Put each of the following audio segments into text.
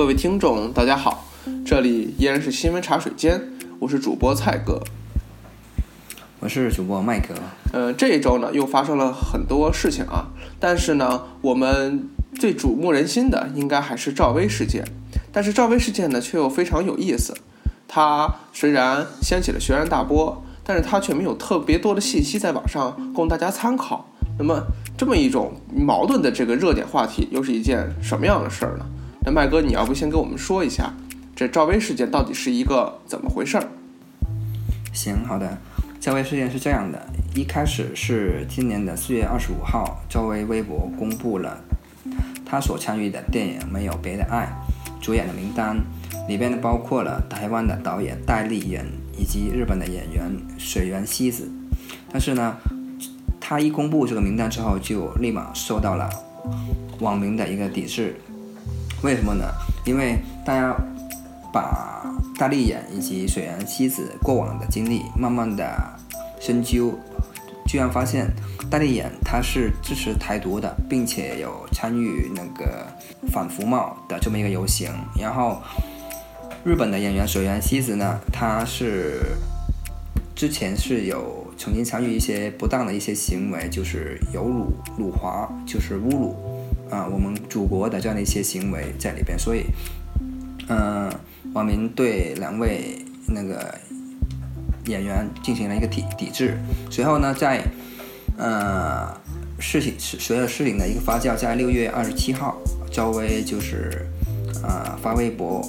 各位听众，大家好，这里依然是新闻茶水间，我是主播蔡哥。我是主播麦克。呃，这一周呢又发生了很多事情啊，但是呢，我们最瞩目人心的应该还是赵薇事件。但是赵薇事件呢却又非常有意思，它虽然掀起了轩然大波，但是它却没有特别多的信息在网上供大家参考。那么这么一种矛盾的这个热点话题，又是一件什么样的事儿呢？那麦哥，你要不先给我们说一下，这赵薇事件到底是一个怎么回事儿？行，好的。赵薇事件是这样的，一开始是今年的四月二十五号，赵薇微博公布了她所参与的电影《没有别的爱》主演的名单，里边包括了台湾的导演戴立忍以及日本的演员水原希子。但是呢，她一公布这个名单之后，就立马受到了网民的一个抵制。为什么呢？因为大家把大力眼以及水原希子过往的经历慢慢的深究，居然发现大力眼他是支持台独的，并且有参与那个反服贸的这么一个游行。然后日本的演员水原希子呢，他是之前是有曾经参与一些不当的一些行为，就是有辱辱华，就是侮辱。啊，我们祖国的这样的一些行为在里边，所以，嗯，网民对两位那个演员进行了一个抵抵制。随后呢，在呃事情随着事情的一个发酵，在六月二十七号，赵薇就是啊发微博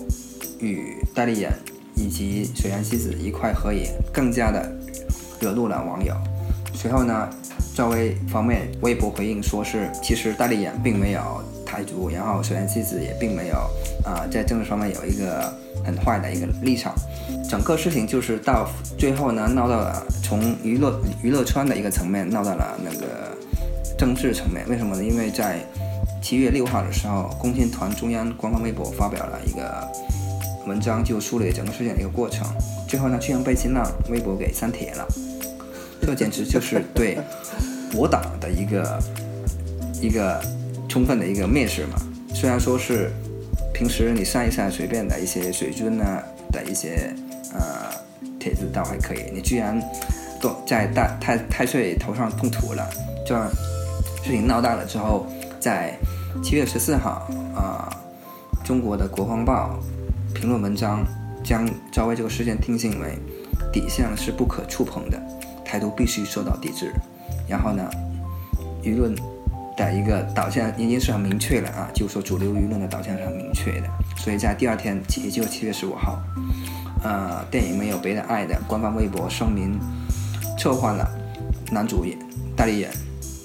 与戴立忍以及水原希子一块合影，更加的惹怒了网友。随后呢。赵薇方面微博回应说是，其实戴立忍并没有台独，然后水原希子也并没有啊在政治方面有一个很坏的一个立场。整个事情就是到最后呢，闹到了从娱乐娱乐圈的一个层面，闹到了那个政治层面。为什么呢？因为在七月六号的时候，共青团中央官方微博发表了一个文章，就梳理整个事件的一个过程。最后呢，居然被新浪微博给删帖了。这简直就是对博党的一个一个充分的一个蔑视嘛！虽然说是平时你晒一晒随便的一些水军呢的一些呃帖子倒还可以，你居然都在大太太岁头上碰土了。这事情闹大了之后，在七月十四号啊，中国的国防报评论文章将赵薇这个事件定性为底线是不可触碰的。态度必须受到抵制，然后呢，舆论的一个导向已经是很明确了啊，就是说主流舆论的导向是很明确的，所以在第二天，也就是七月十五号，呃，电影没有别的爱的官方微博声明，撤换了男主演代理人，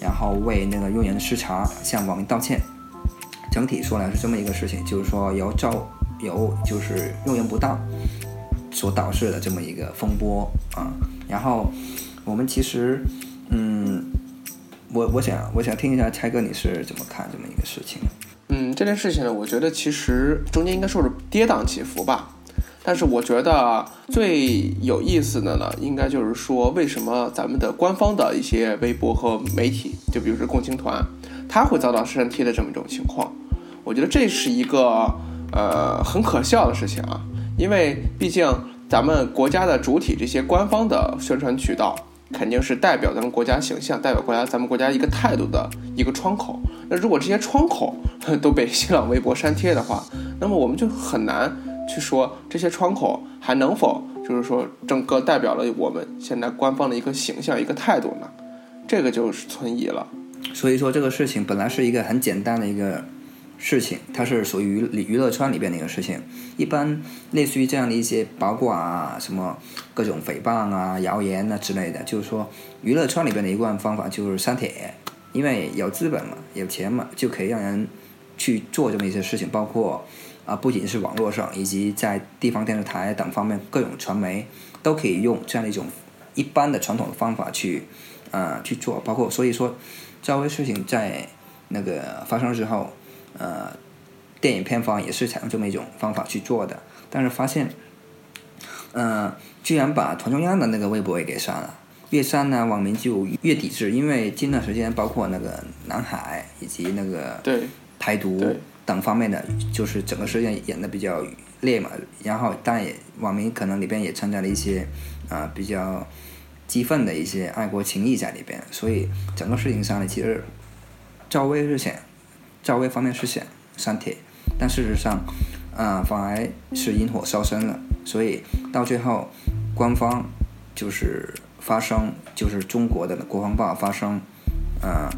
然后为那个用人失察向网民道歉，整体说来是这么一个事情，就是说由赵由就是用人不当所导致的这么一个风波啊，然后。我们其实，嗯，我我想我想听一下蔡哥你是怎么看这么一个事情？嗯，这件事情呢，我觉得其实中间应该说是跌宕起伏吧。但是我觉得最有意思的呢，应该就是说为什么咱们的官方的一些微博和媒体，就比如说共青团，它会遭到删帖的这么一种情况。我觉得这是一个呃很可笑的事情啊，因为毕竟咱们国家的主体这些官方的宣传渠道。肯定是代表咱们国家形象，代表国家咱们国家一个态度的一个窗口。那如果这些窗口都被新浪微博删帖的话，那么我们就很难去说这些窗口还能否就是说整个代表了我们现在官方的一个形象、一个态度呢？这个就是存疑了。所以说这个事情本来是一个很简单的一个。事情，它是属于娱娱乐圈里边的一个事情。一般类似于这样的一些八卦啊，什么各种诽谤啊、谣言啊之类的，就是说娱乐圈里边的一贯方法就是删帖，因为有资本嘛，有钱嘛，就可以让人去做这么一些事情。包括啊，不仅是网络上，以及在地方电视台等方面各种传媒都可以用这样的一种一般的传统的方法去啊去做。包括所以说，赵薇事情在那个发生之后。呃，电影片方也是采用这么一种方法去做的，但是发现，嗯，居然把团中央的那个微博也给删了。越删呢，网民就越抵制，因为近段时间包括那个南海以及那个对台独等方面的，就是整个事件演的比较烈嘛。然后，但也网民可能里边也掺杂了一些啊比较激愤的一些爱国情谊在里边。所以整个事情上呢，其实赵薇是想，赵薇方面是想删帖，但事实上，啊反而是引火烧身了。所以到最后，官方就是发声，就是中国的国防报发声，呃，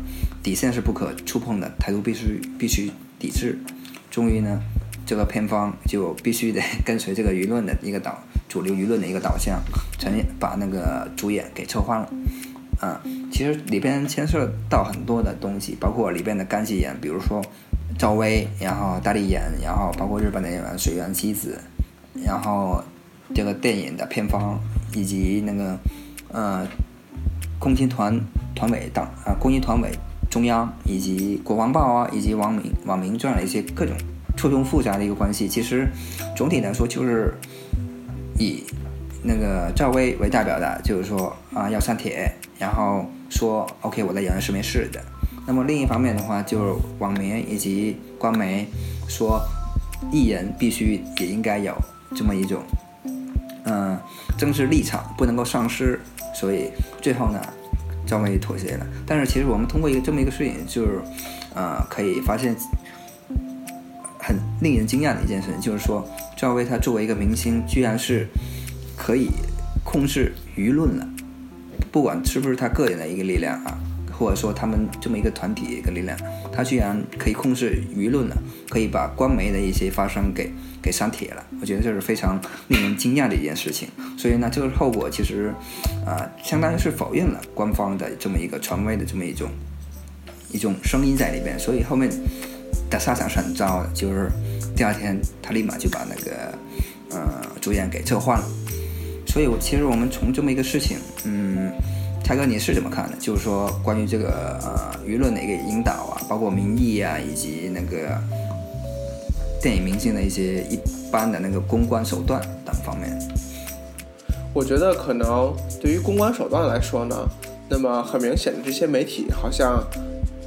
底线是不可触碰的，台独必须必须抵制。终于呢，这个片方就必须得跟随这个舆论的一个导主流舆论的一个导向，陈把那个主演给撤换了。啊，其实里边牵涉到很多的东西，包括里边的干系演，比如说赵薇，然后大力演，然后包括日本的演员水原希子。然后，这个电影的片方以及那个呃，共青团团委党啊，共青团委中央以及国防报啊，以及网民网民这样的一些各种错综复杂的一个关系，其实总体来说就是以那个赵薇为代表的，就是说啊要删帖，然后说 OK 我的演员是没事的。那么另一方面的话，就是网民以及官媒说艺人必须也应该有。这么一种，嗯，政治立场不能够丧失，所以最后呢，赵薇妥协了。但是其实我们通过一个这么一个事情，就是，呃，可以发现很令人惊讶的一件事，就是说赵薇她作为一个明星，居然是可以控制舆论了，不管是不是他个人的一个力量啊。或者说他们这么一个团体一个力量，他居然可以控制舆论了，可以把官媒的一些发声给给删帖了。我觉得这是非常令人惊讶的一件事情。所以呢，这个后果其实，啊，相当于是否认了官方的这么一个权威的这么一种一种声音在里边。所以后面的下场是很糟的，就是第二天他立马就把那个呃主演给撤换了。所以，其实我们从这么一个事情，嗯。蔡哥，你是怎么看的？就是说，关于这个呃舆论的一个引导啊，包括民意啊，以及那个电影明星的一些一般的那个公关手段等方面。我觉得可能对于公关手段来说呢，那么很明显的这些媒体好像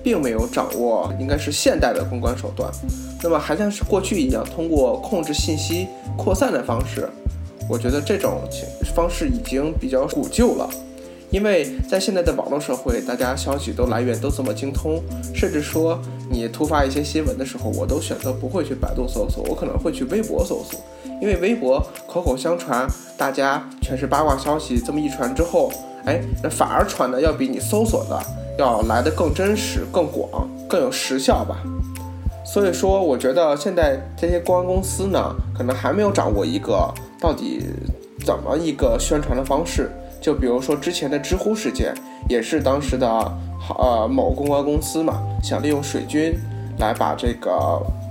并没有掌握应该是现代的公关手段，那么还像是过去一样通过控制信息扩散的方式。我觉得这种方式已经比较古旧了。因为在现在的网络社会，大家消息都来源都这么精通，甚至说你突发一些新闻的时候，我都选择不会去百度搜索，我可能会去微博搜索，因为微博口口相传，大家全是八卦消息，这么一传之后，哎，那反而传的要比你搜索的要来的更真实、更广、更有时效吧。所以说，我觉得现在这些公关公司呢，可能还没有掌握一个到底怎么一个宣传的方式。就比如说之前的知乎事件，也是当时的呃某公关公司嘛，想利用水军来把这个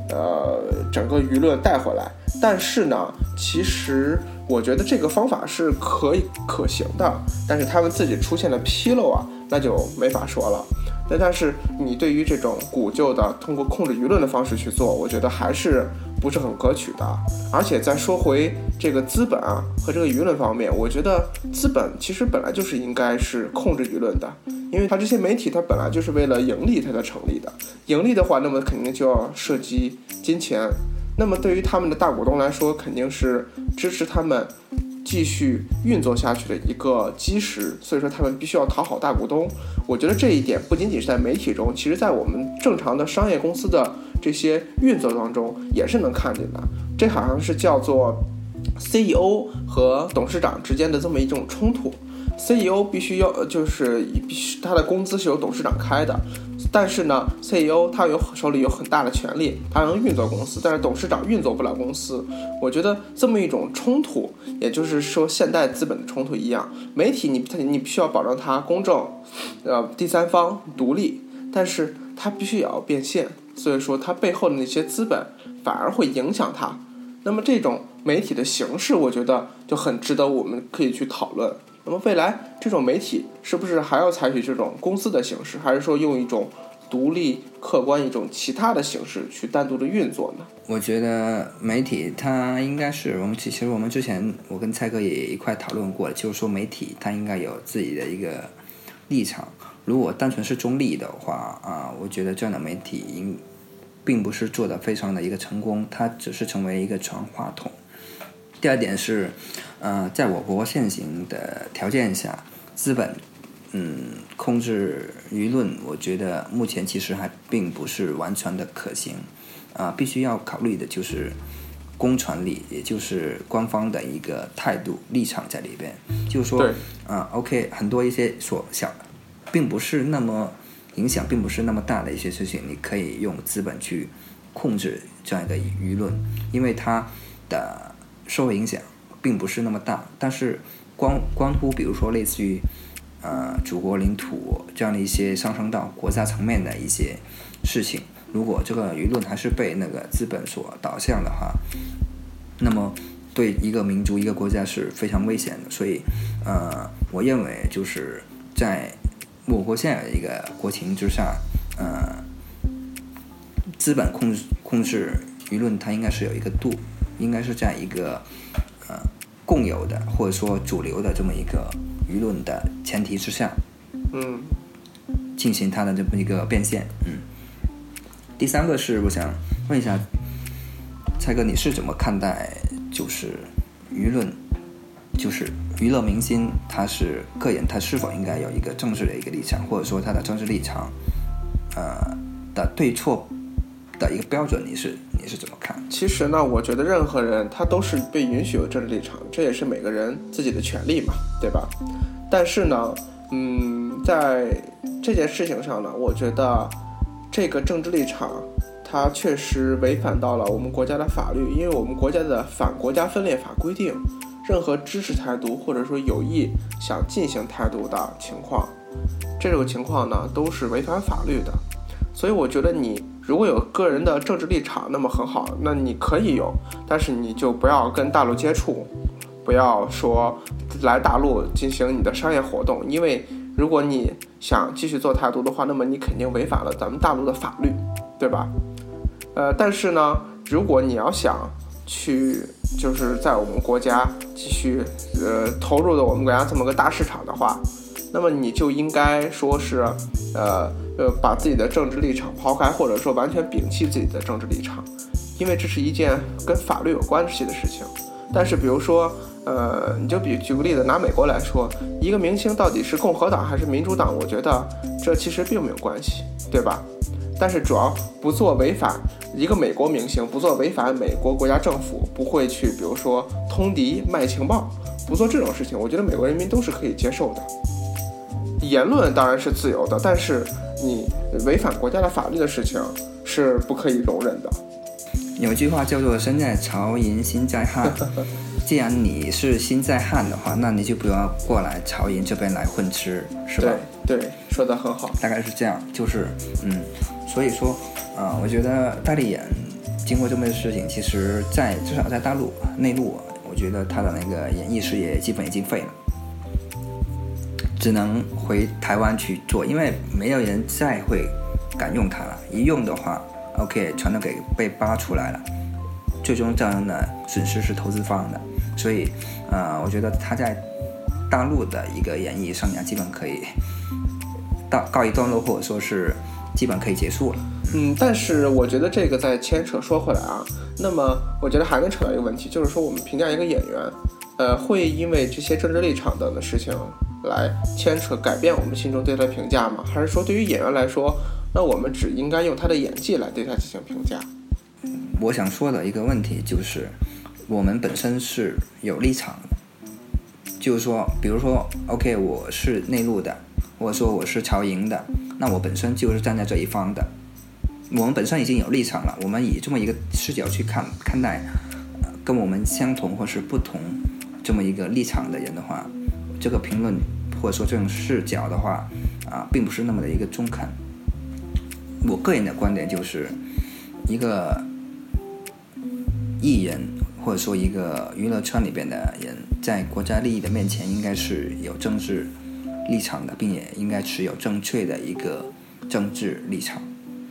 呃整个舆论带回来。但是呢，其实我觉得这个方法是可以可行的，但是他们自己出现了纰漏啊，那就没法说了。那但是你对于这种古旧的通过控制舆论的方式去做，我觉得还是。不是很可取的，而且再说回这个资本啊和这个舆论方面，我觉得资本其实本来就是应该是控制舆论的，因为它这些媒体它本来就是为了盈利它才成立的，盈利的话，那么肯定就要涉及金钱，那么对于他们的大股东来说，肯定是支持他们。继续运作下去的一个基石，所以说他们必须要讨好大股东。我觉得这一点不仅仅是在媒体中，其实在我们正常的商业公司的这些运作当中也是能看见的。这好像是叫做 CEO 和董事长之间的这么一种冲突。CEO 必须要就是必须他的工资是由董事长开的。但是呢，CEO 他有手里有很大的权利，他能运作公司，但是董事长运作不了公司。我觉得这么一种冲突，也就是说现代资本的冲突一样，媒体你你必须要保证它公正，呃，第三方独立，但是它必须也要变现。所以说它背后的那些资本反而会影响它。那么这种媒体的形式，我觉得就很值得我们可以去讨论。那么未来这种媒体是不是还要采取这种公司的形式，还是说用一种独立、客观一种其他的形式去单独的运作呢？我觉得媒体它应该是我们其实我们之前我跟蔡哥也一块讨论过，就是说媒体它应该有自己的一个立场。如果单纯是中立的话啊，我觉得这样的媒体应并不是做的非常的一个成功，它只是成为一个传话筒。第二点是，呃，在我国现行的条件下，资本，嗯，控制舆论，我觉得目前其实还并不是完全的可行，啊，必须要考虑的就是公权力，也就是官方的一个态度立场在里边，就是说，啊，OK，很多一些所想，并不是那么。影响并不是那么大的一些事情，你可以用资本去控制这样一个舆论，因为它的受影响并不是那么大。但是关关乎，比如说类似于呃祖国领土这样的一些上升到国家层面的一些事情，如果这个舆论还是被那个资本所导向的话，那么对一个民族、一个国家是非常危险的。所以，呃，我认为就是在。我国现有的一个国情之下，呃，资本控制控制舆论，它应该是有一个度，应该是在一个呃共有的或者说主流的这么一个舆论的前提之下，嗯，进行它的这么一个变现，嗯。第三个是我想问一下，蔡哥，你是怎么看待就是舆论？就是娱乐明星，他是个人，他是否应该有一个政治的一个立场，或者说他的政治立场，呃的对错的一个标准，你是你是怎么看？其实呢，我觉得任何人他都是被允许有政治立场，这也是每个人自己的权利嘛，对吧？但是呢，嗯，在这件事情上呢，我觉得这个政治立场，它确实违反到了我们国家的法律，因为我们国家的反国家分裂法规定。任何支持台独或者说有意想进行台独的情况，这种情况呢都是违反法律的。所以我觉得你如果有个人的政治立场，那么很好，那你可以有，但是你就不要跟大陆接触，不要说来大陆进行你的商业活动，因为如果你想继续做台独的话，那么你肯定违反了咱们大陆的法律，对吧？呃，但是呢，如果你要想。去就是在我们国家继续呃投入的我们国家这么个大市场的话，那么你就应该说是呃呃把自己的政治立场抛开，或者说完全摒弃自己的政治立场，因为这是一件跟法律有关系的事情。但是比如说呃你就比举个例子拿美国来说，一个明星到底是共和党还是民主党，我觉得这其实并没有关系，对吧？但是主要不做违反一个美国明星，不做违反美国国家政府，不会去比如说通敌卖情报，不做这种事情，我觉得美国人民都是可以接受的。言论当然是自由的，但是你违反国家的法律的事情是不可以容忍的。有句话叫做“身在曹营心在汉 ”，既然你是心在汉的话，那你就不要过来曹营这边来混吃，是吧？对对，说的很好，大概是这样，就是嗯。所以说，啊，我觉得大力演经过这么个事情，其实，在至少在大陆内陆，我觉得他的那个演艺事业基本已经废了，只能回台湾去做，因为没有人再会敢用他了。一用的话，OK，全都给被扒出来了，最终造成的损失是投资方的。所以，呃，我觉得他在大陆的一个演艺生涯基本可以到告一段落，或者说是。基本可以结束了。嗯，但是我觉得这个再牵扯说回来啊，那么我觉得还能扯到一个问题，就是说我们评价一个演员，呃，会因为这些政治立场等的事情来牵扯改变我们心中对他评价吗？还是说对于演员来说，那我们只应该用他的演技来对他进行评价？我想说的一个问题就是，我们本身是有立场的，就是说，比如说，OK，我是内陆的。或者说我是朝营的，那我本身就是站在这一方的。我们本身已经有立场了，我们以这么一个视角去看看待，跟我们相同或是不同这么一个立场的人的话，这个评论或者说这种视角的话，啊，并不是那么的一个中肯。我个人的观点就是，一个艺人或者说一个娱乐圈里边的人，在国家利益的面前，应该是有政治。立场的，并且应该持有正确的一个政治立场。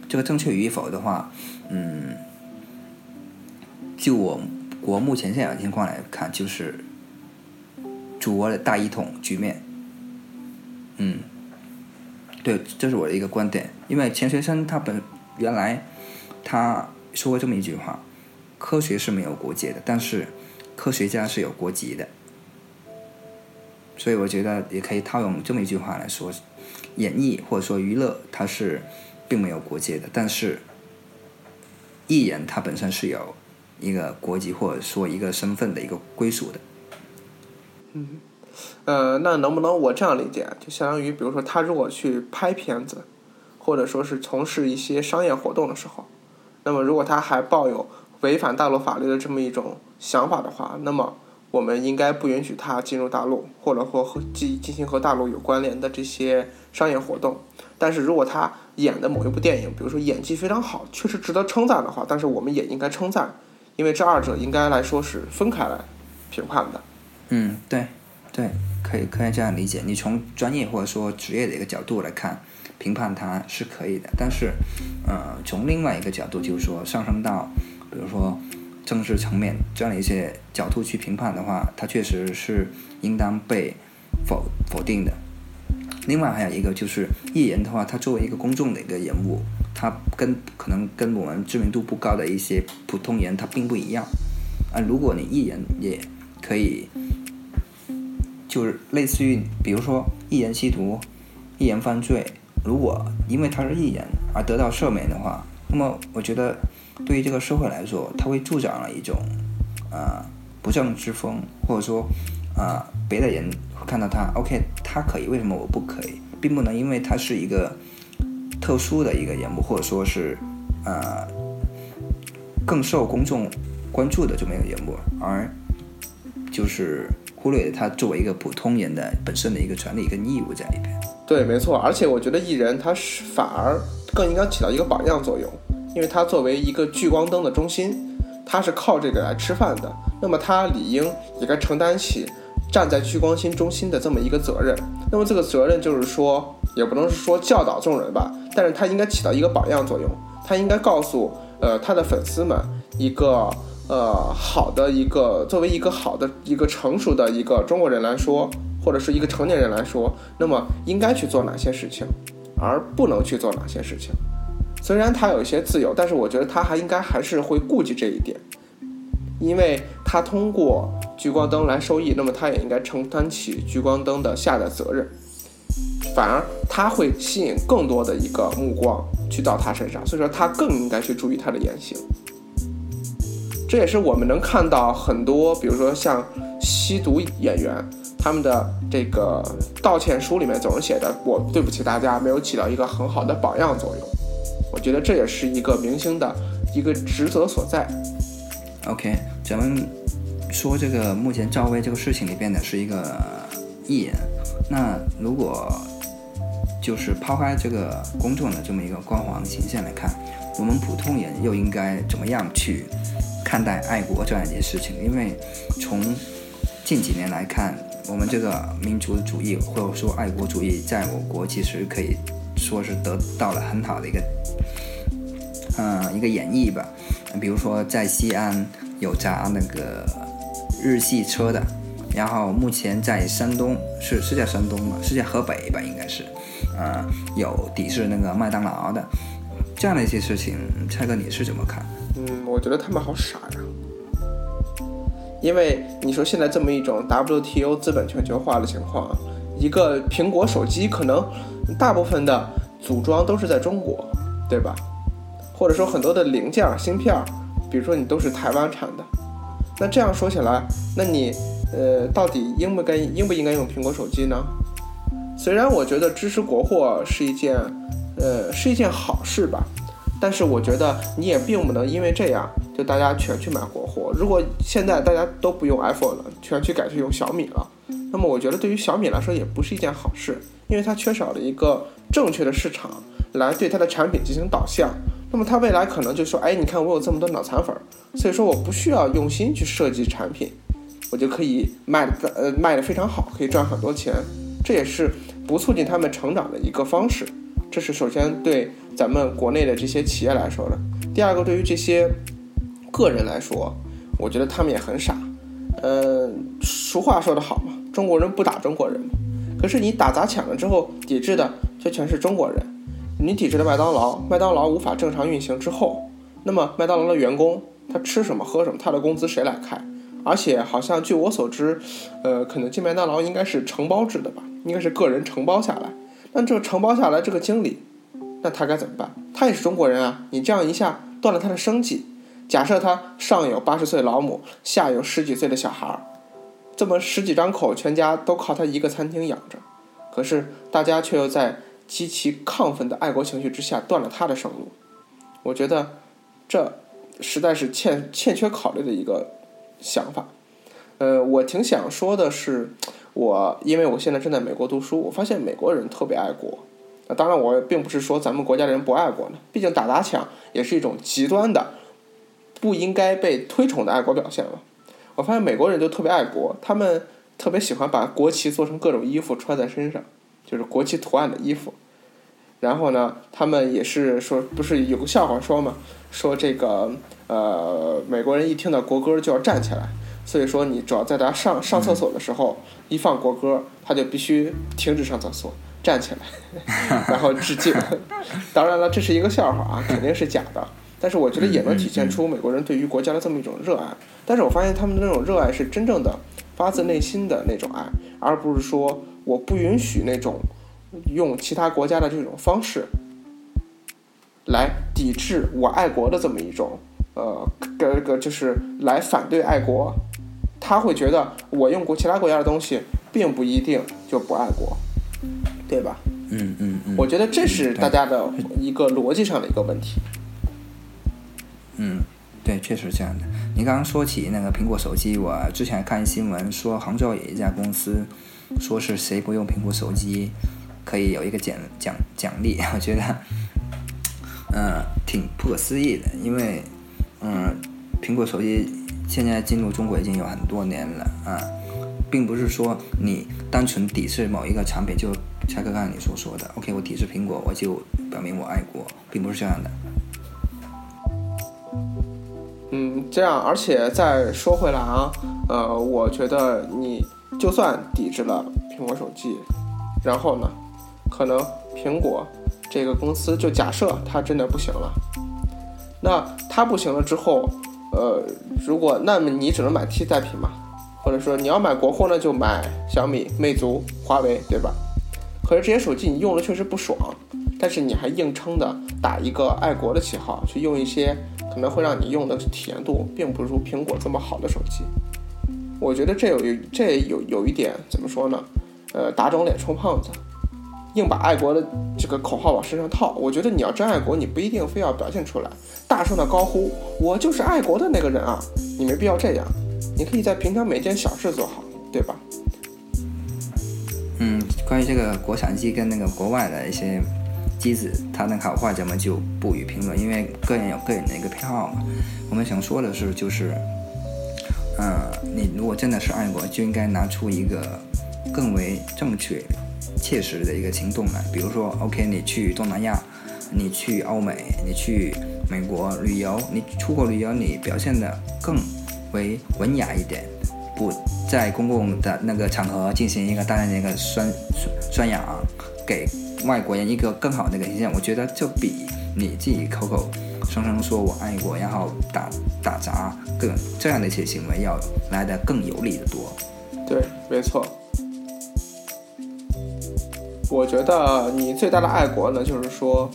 这个正确与否的话，嗯，就我国目前现有的情况来看，就是祖国的大一统局面。嗯，对，这是我的一个观点。因为钱学森他本原来他说过这么一句话：科学是没有国界的，但是科学家是有国籍的。所以我觉得也可以套用这么一句话来说：演艺或者说娱乐，它是并没有国界的，但是艺人他本身是有一个国籍或者说一个身份的一个归属的。嗯，呃，那能不能我这样理解？就相当于，比如说他如果去拍片子，或者说是从事一些商业活动的时候，那么如果他还抱有违反大陆法律的这么一种想法的话，那么。我们应该不允许他进入大陆，或者或和进进行和大陆有关联的这些商业活动。但是如果他演的某一部电影，比如说演技非常好，确实值得称赞的话，但是我们也应该称赞，因为这二者应该来说是分开来评判的。嗯，对，对，可以可以这样理解。你从专业或者说职业的一个角度来看，评判他是可以的。但是，呃，从另外一个角度，就是说上升到，比如说。政治层面这样的一些角度去评判的话，它确实是应当被否否定的。另外还有一个就是艺人的话，他作为一个公众的一个人物，他跟可能跟我们知名度不高的一些普通人他并不一样。啊，如果你艺人也可以，就是类似于比如说一人吸毒、一人犯罪，如果因为他是艺人而得到赦免的话，那么我觉得。对于这个社会来说，他会助长了一种，呃，不正之风，或者说，啊，别的人会看到他，OK，他可以，为什么我不可以？并不能因为他是一个特殊的一个人物，或者说是，呃，更受公众关注的这么一个人物，而就是忽略了他作为一个普通人的本身的一个权利跟义务在里边。对，没错，而且我觉得艺人他是反而更应该起到一个榜样作用。因为他作为一个聚光灯的中心，他是靠这个来吃饭的，那么他理应也该承担起站在聚光心中心的这么一个责任。那么这个责任就是说，也不能说教导众人吧，但是他应该起到一个榜样作用，他应该告诉呃他的粉丝们一个呃好的一个作为一个好的一个成熟的一个中国人来说，或者是一个成年人来说，那么应该去做哪些事情，而不能去做哪些事情。虽然他有一些自由，但是我觉得他还应该还是会顾及这一点，因为他通过聚光灯来收益，那么他也应该承担起聚光灯的下的责任。反而他会吸引更多的一个目光去到他身上，所以说他更应该去注意他的言行。这也是我们能看到很多，比如说像吸毒演员，他们的这个道歉书里面总是写的“我对不起大家，没有起到一个很好的榜样作用”。我觉得这也是一个明星的一个职责所在。OK，咱们说这个目前赵薇这个事情里边的是一个艺人，那如果就是抛开这个公众的这么一个光环形象来看，我们普通人又应该怎么样去看待爱国这样一件事情？因为从近几年来看，我们这个民族主义或者说爱国主义在我国其实可以说是得到了很好的一个。嗯，一个演绎吧，比如说在西安有砸那个日系车的，然后目前在山东是是在山东吗？是在河北吧？应该是，呃，有抵制那个麦当劳的，这样的一些事情，蔡哥你是怎么看？嗯，我觉得他们好傻呀，因为你说现在这么一种 WTO 资本全球化的情况，一个苹果手机可能大部分的组装都是在中国，对吧？或者说很多的零件、芯片，比如说你都是台湾产的，那这样说起来，那你呃到底应不该应不应该用苹果手机呢？虽然我觉得支持国货是一件呃是一件好事吧，但是我觉得你也并不能因为这样就大家全去买国货。如果现在大家都不用 iPhone 了，全去改去用小米了，那么我觉得对于小米来说也不是一件好事，因为它缺少了一个正确的市场来对它的产品进行导向。那么它未来可能就说，哎，你看我有这么多脑残粉，所以说我不需要用心去设计产品，我就可以卖的呃卖的非常好，可以赚很多钱，这也是不促进他们成长的一个方式。这是首先对咱们国内的这些企业来说的。第二个，对于这些个人来说，我觉得他们也很傻。呃，俗话说得好嘛，中国人不打中国人。可是你打砸抢了之后，抵制的却全是中国人。你抵制了麦当劳，麦当劳无法正常运行之后，那么麦当劳的员工他吃什么喝什么，他的工资谁来开？而且好像据我所知，呃，肯德基、麦当劳应该是承包制的吧？应该是个人承包下来。那这个承包下来，这个经理，那他该怎么办？他也是中国人啊！你这样一下断了他的生计。假设他上有八十岁老母，下有十几岁的小孩儿，这么十几张口，全家都靠他一个餐厅养着。可是大家却又在极其亢奋的爱国情绪之下断了他的生路。我觉得这实在是欠欠缺考虑的一个想法。呃，我挺想说的是，我因为我现在正在美国读书，我发现美国人特别爱国。当然，我并不是说咱们国家的人不爱国呢，毕竟打砸抢也是一种极端的。不应该被推崇的爱国表现了。我发现美国人就特别爱国，他们特别喜欢把国旗做成各种衣服穿在身上，就是国旗图案的衣服。然后呢，他们也是说，不是有个笑话说嘛，说这个呃，美国人一听到国歌就要站起来，所以说你只要在他上上厕所的时候一放国歌，他就必须停止上厕所，站起来，然后致敬。当然了，这是一个笑话啊，肯定是假的。但是我觉得也能体现出美国人对于国家的这么一种热爱。但是我发现他们的那种热爱是真正的发自内心的那种爱，而不是说我不允许那种用其他国家的这种方式来抵制我爱国的这么一种呃个个就是来反对爱国。他会觉得我用过其他国家的东西，并不一定就不爱国，对吧？嗯嗯嗯。我觉得这是大家的一个逻辑上的一个问题。嗯，对，确实这样的。你刚刚说起那个苹果手机，我之前看新闻说杭州有一家公司，说是谁不用苹果手机，可以有一个奖奖奖励。我觉得，嗯，挺不可思议的。因为，嗯，苹果手机现在进入中国已经有很多年了啊，并不是说你单纯抵制某一个产品，就蔡哥刚才你所说的，OK，我抵制苹果，我就表明我爱国，并不是这样的。嗯，这样，而且再说回来啊，呃，我觉得你就算抵制了苹果手机，然后呢，可能苹果这个公司就假设它真的不行了，那它不行了之后，呃，如果那么你只能买替代品嘛，或者说你要买国货呢，就买小米、魅族、华为，对吧？可是这些手机你用了确实不爽，但是你还硬撑的打一个爱国的旗号去用一些。可能会让你用的体验度并不如苹果这么好的手机，我觉得这有这有有一点怎么说呢？呃，打肿脸充胖子，硬把爱国的这个口号往身上套。我觉得你要真爱国，你不一定非要表现出来，大声的高呼“我就是爱国的那个人啊”，你没必要这样。你可以在平常每件小事做好，对吧？嗯，关于这个国产机跟那个国外的一些。机子它的好坏咱们就不予评论，因为个人有个人的一个偏好嘛。我们想说的是，就是，嗯，你如果真的是爱国，就应该拿出一个更为正确、切实的一个行动来。比如说，OK，你去东南亚，你去欧美，你去美国旅游，你出国旅游，你表现的更为文雅一点，不在公共的那个场合进行一个大量的一个宣宣扬，给。外国人一个更好的一个形象，我觉得就比你自己口口声声说我爱国，然后打打砸更这样的一些行为要来的更有利的多。对，没错。我觉得你最大的爱国呢，就是说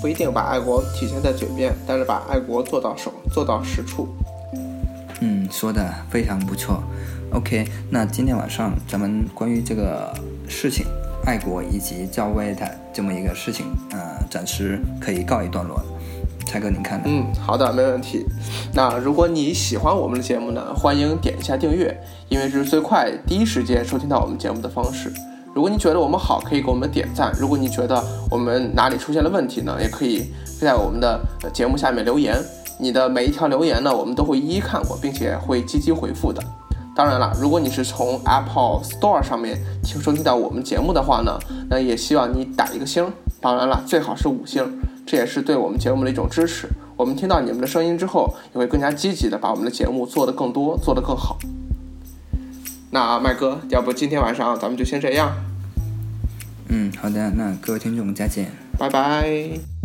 不一定把爱国体现在嘴边，但是把爱国做到手，做到实处。嗯，说的非常不错。OK，那今天晚上咱们关于这个事情。爱国以及教威的这么一个事情，呃，暂时可以告一段落。蔡哥，您看呢？嗯，好的，没问题。那如果你喜欢我们的节目呢，欢迎点一下订阅，因为这是最快第一时间收听到我们节目的方式。如果你觉得我们好，可以给我们点赞；如果你觉得我们哪里出现了问题呢，也可以在我们的节目下面留言。你的每一条留言呢，我们都会一一看过，并且会积极回复的。当然了，如果你是从 Apple Store 上面听收听到我们节目的话呢，那也希望你打一个星。当然了，最好是五星，这也是对我们节目的一种支持。我们听到你们的声音之后，也会更加积极的把我们的节目做得更多，做得更好。那麦哥，要不今天晚上咱们就先这样？嗯，好的，那各位听众再见，拜拜。